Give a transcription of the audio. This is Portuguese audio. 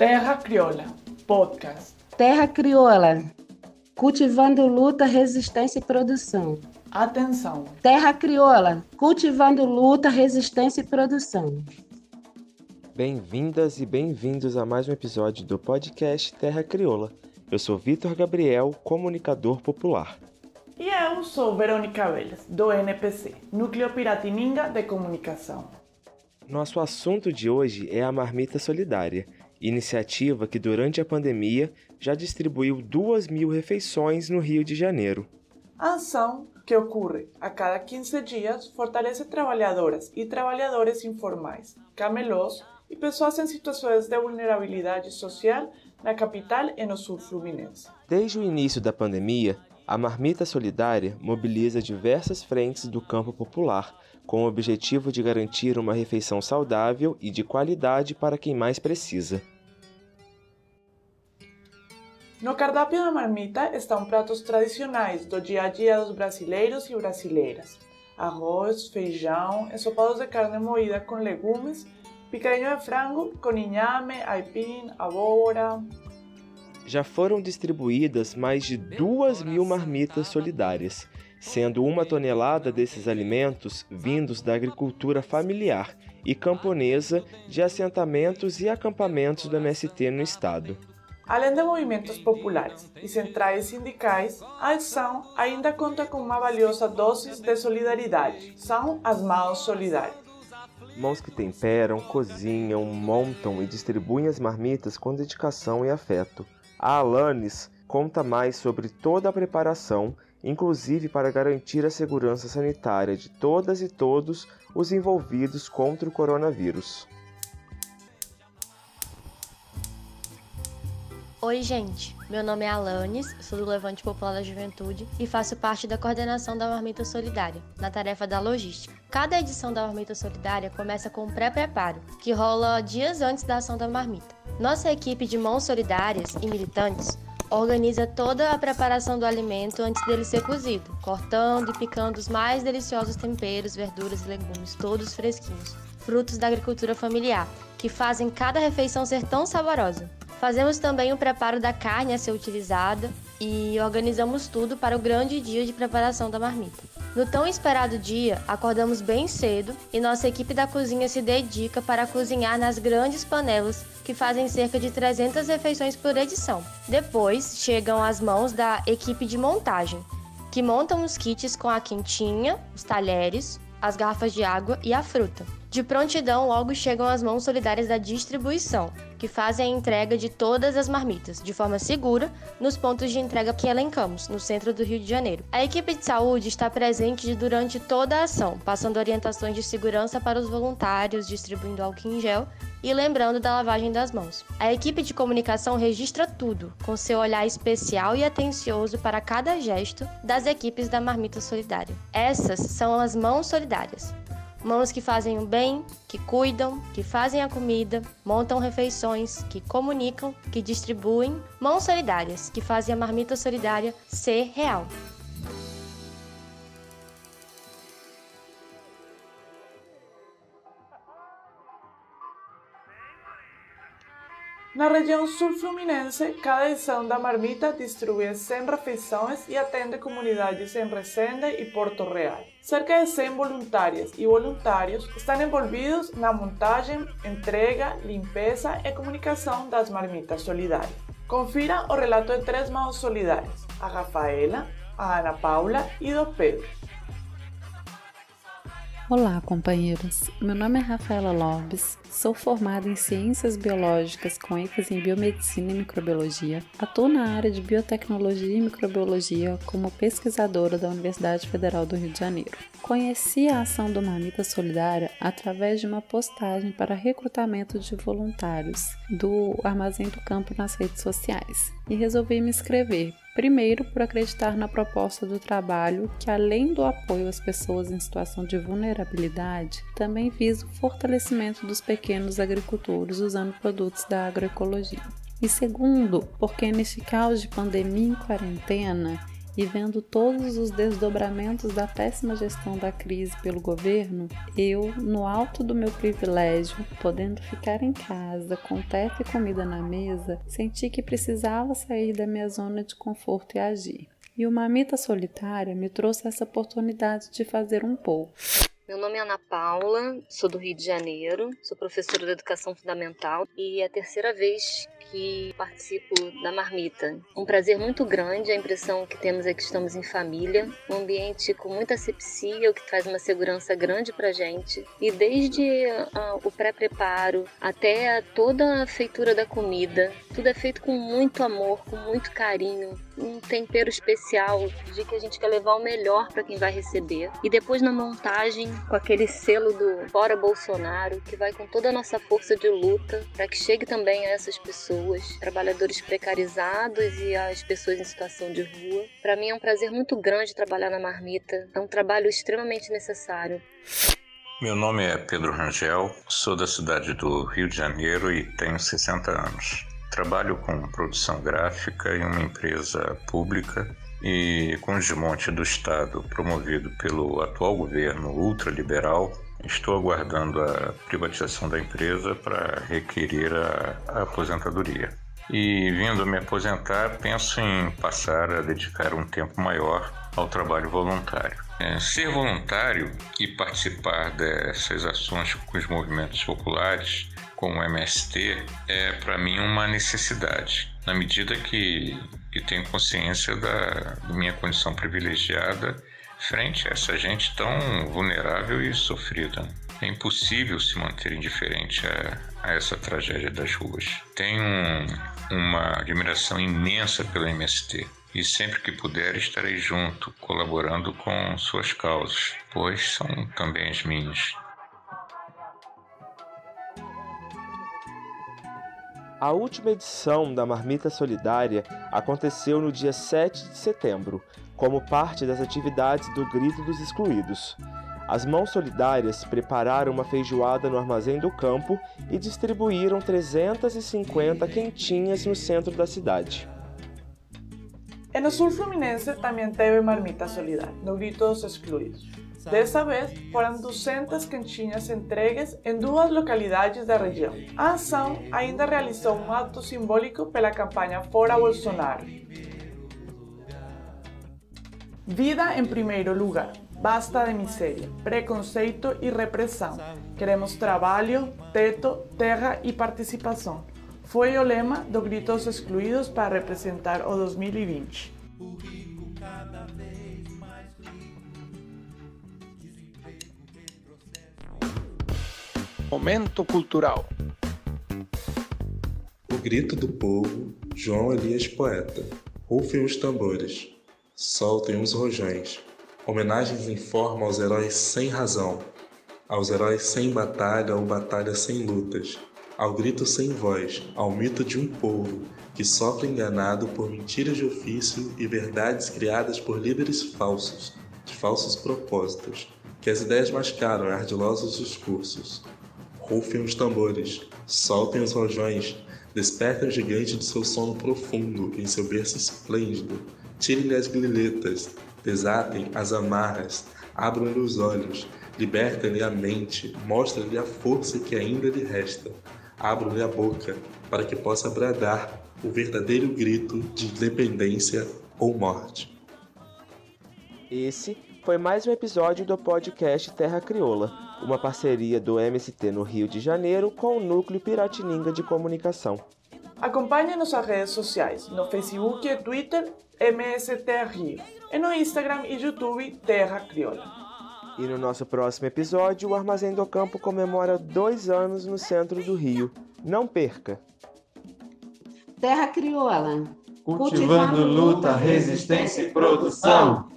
Terra Crioula, podcast. Terra Crioula, cultivando luta, resistência e produção. Atenção. Terra Crioula, cultivando luta, resistência e produção. Bem-vindas e bem-vindos a mais um episódio do podcast Terra Crioula. Eu sou Vitor Gabriel, comunicador popular. E eu sou Verônica Velas, do NPC, Núcleo Piratininga de Comunicação. Nosso assunto de hoje é a Marmita Solidária, iniciativa que durante a pandemia já distribuiu 2 mil refeições no Rio de Janeiro. A ação, que ocorre a cada 15 dias, fortalece trabalhadoras e trabalhadores informais, camelós e pessoas em situações de vulnerabilidade social na capital e no sul fluminense. Desde o início da pandemia, a Marmita Solidária mobiliza diversas frentes do campo popular, com o objetivo de garantir uma refeição saudável e de qualidade para quem mais precisa. No cardápio da marmita estão pratos tradicionais do dia a dia dos brasileiros e brasileiras: arroz, feijão, ensopados de carne moída com legumes, picadinho de frango com inhame, aipim, abóbora, já foram distribuídas mais de duas mil marmitas solidárias, sendo uma tonelada desses alimentos vindos da agricultura familiar e camponesa de assentamentos e acampamentos do MST no estado. Além de movimentos populares e centrais sindicais, a ação ainda conta com uma valiosa dose de solidariedade. São as mãos solidárias. Mãos que temperam, cozinham, montam e distribuem as marmitas com dedicação e afeto. A Alanis conta mais sobre toda a preparação, inclusive para garantir a segurança sanitária de todas e todos os envolvidos contra o coronavírus. Oi, gente. Meu nome é Alanis, sou do Levante Popular da Juventude e faço parte da coordenação da Marmita Solidária, na tarefa da logística. Cada edição da Marmita Solidária começa com um pré-preparo, que rola dias antes da ação da marmita. Nossa equipe de mãos solidárias e militantes organiza toda a preparação do alimento antes dele ser cozido, cortando e picando os mais deliciosos temperos, verduras e legumes, todos fresquinhos, frutos da agricultura familiar, que fazem cada refeição ser tão saborosa. Fazemos também o preparo da carne a ser utilizada e organizamos tudo para o grande dia de preparação da marmita. No tão esperado dia, acordamos bem cedo e nossa equipe da cozinha se dedica para cozinhar nas grandes panelas que fazem cerca de 300 refeições por edição. Depois chegam as mãos da equipe de montagem, que montam os kits com a quentinha, os talheres, as garrafas de água e a fruta. De prontidão, logo chegam as mãos solidárias da distribuição, que fazem a entrega de todas as marmitas, de forma segura, nos pontos de entrega que elencamos, no centro do Rio de Janeiro. A equipe de saúde está presente durante toda a ação, passando orientações de segurança para os voluntários, distribuindo álcool em gel e lembrando da lavagem das mãos. A equipe de comunicação registra tudo, com seu olhar especial e atencioso para cada gesto das equipes da Marmita Solidária. Essas são as mãos solidárias. Mãos que fazem o bem, que cuidam, que fazem a comida, montam refeições, que comunicam, que distribuem. Mãos solidárias, que fazem a marmita solidária ser real. Na região sul-fluminense, cada edição da Marmita distribui 100 refeições e atende comunidades em Resende e Porto Real. Cerca de 100 voluntárias e voluntários estão envolvidos na montagem, entrega, limpeza e comunicação das marmitas solidárias. Confira o relato de três mãos solidárias, a Rafaela, a Ana Paula e do Pedro. Olá, companheiros. Meu nome é Rafaela Lopes, sou formada em Ciências Biológicas com ênfase em Biomedicina e Microbiologia. Atuo na área de Biotecnologia e Microbiologia como pesquisadora da Universidade Federal do Rio de Janeiro. Conheci a ação do Mamita Solidária através de uma postagem para recrutamento de voluntários do Armazém do Campo nas redes sociais e resolvi me inscrever Primeiro, por acreditar na proposta do trabalho, que além do apoio às pessoas em situação de vulnerabilidade, também visa o fortalecimento dos pequenos agricultores usando produtos da agroecologia. E segundo, porque neste caos de pandemia e quarentena, e vendo todos os desdobramentos da péssima gestão da crise pelo governo, eu, no alto do meu privilégio, podendo ficar em casa, com teto e comida na mesa, senti que precisava sair da minha zona de conforto e agir. E o Mamita Solitária me trouxe essa oportunidade de fazer um pouco. Meu nome é Ana Paula, sou do Rio de Janeiro, sou professora de educação fundamental e é a terceira vez que participo da marmita. Um prazer muito grande, a impressão que temos é que estamos em família, um ambiente com muita asepsia, o que traz uma segurança grande pra gente. E desde uh, o pré-preparo até toda a feitura da comida, tudo é feito com muito amor, com muito carinho, um tempero especial de que a gente quer levar o melhor para quem vai receber. E depois na montagem, com aquele selo do Fora Bolsonaro, que vai com toda a nossa força de luta para que chegue também a essas pessoas, trabalhadores precarizados e as pessoas em situação de rua. Para mim é um prazer muito grande trabalhar na marmita. É um trabalho extremamente necessário. Meu nome é Pedro Rangel, sou da cidade do Rio de Janeiro e tenho 60 anos. Trabalho com produção gráfica em uma empresa pública e com o desmonte do Estado promovido pelo atual governo ultraliberal, estou aguardando a privatização da empresa para requerer a, a aposentadoria. E vindo me aposentar, penso em passar a dedicar um tempo maior ao trabalho voluntário. É, ser voluntário e participar dessas ações com os movimentos populares com o MST é para mim uma necessidade, na medida que, que tenho consciência da, da minha condição privilegiada frente a essa gente tão vulnerável e sofrida. É impossível se manter indiferente a, a essa tragédia das ruas. Tenho um, uma admiração imensa pelo MST e sempre que puder estarei junto, colaborando com suas causas, pois são também as minhas. A última edição da Marmita Solidária aconteceu no dia 7 de setembro, como parte das atividades do Grito dos Excluídos. As Mãos Solidárias prepararam uma feijoada no Armazém do Campo e distribuíram 350 quentinhas no centro da cidade. E no sul fluminense também teve Marmita Solidária, no Grito dos Excluídos. Dessa vez, foram 200 cantinhas entregues em duas localidades da região. A ação ainda realizou um ato simbólico pela campanha Fora Bolsonaro. Vida em primeiro lugar. Basta de miséria, preconceito e repressão. Queremos trabalho, teto, terra e participação. Foi o lema do Gritos Excluídos para representar o 2020. Momento cultural. O grito do povo, João Elias poeta. Rufem os tambores, soltem os rojões. Homenagens em forma aos heróis sem razão, aos heróis sem batalha ou batalha sem lutas, ao grito sem voz, ao mito de um povo que sofre enganado por mentiras de ofício e verdades criadas por líderes falsos, de falsos propósitos, que as ideias mascaram em ardilosos discursos. Rufem os tambores, soltem os rojões, despertem o gigante de seu sono profundo em seu berço esplêndido, tirem-lhe as gliletas, desatem as amarras, abram-lhe os olhos, libertem-lhe a mente, mostrem-lhe a força que ainda lhe resta, abram-lhe a boca, para que possa bradar o verdadeiro grito de independência ou morte. Esse foi mais um episódio do podcast Terra Crioula, uma parceria do MST no Rio de Janeiro com o Núcleo Piratininga de Comunicação. Acompanhe nossas redes sociais, no Facebook e Twitter, MST Rio, e no Instagram e YouTube, Terra Crioula. E no nosso próximo episódio, o Armazém do Campo comemora dois anos no centro do Rio. Não perca! Terra Crioula. Cultivando luta, resistência e produção.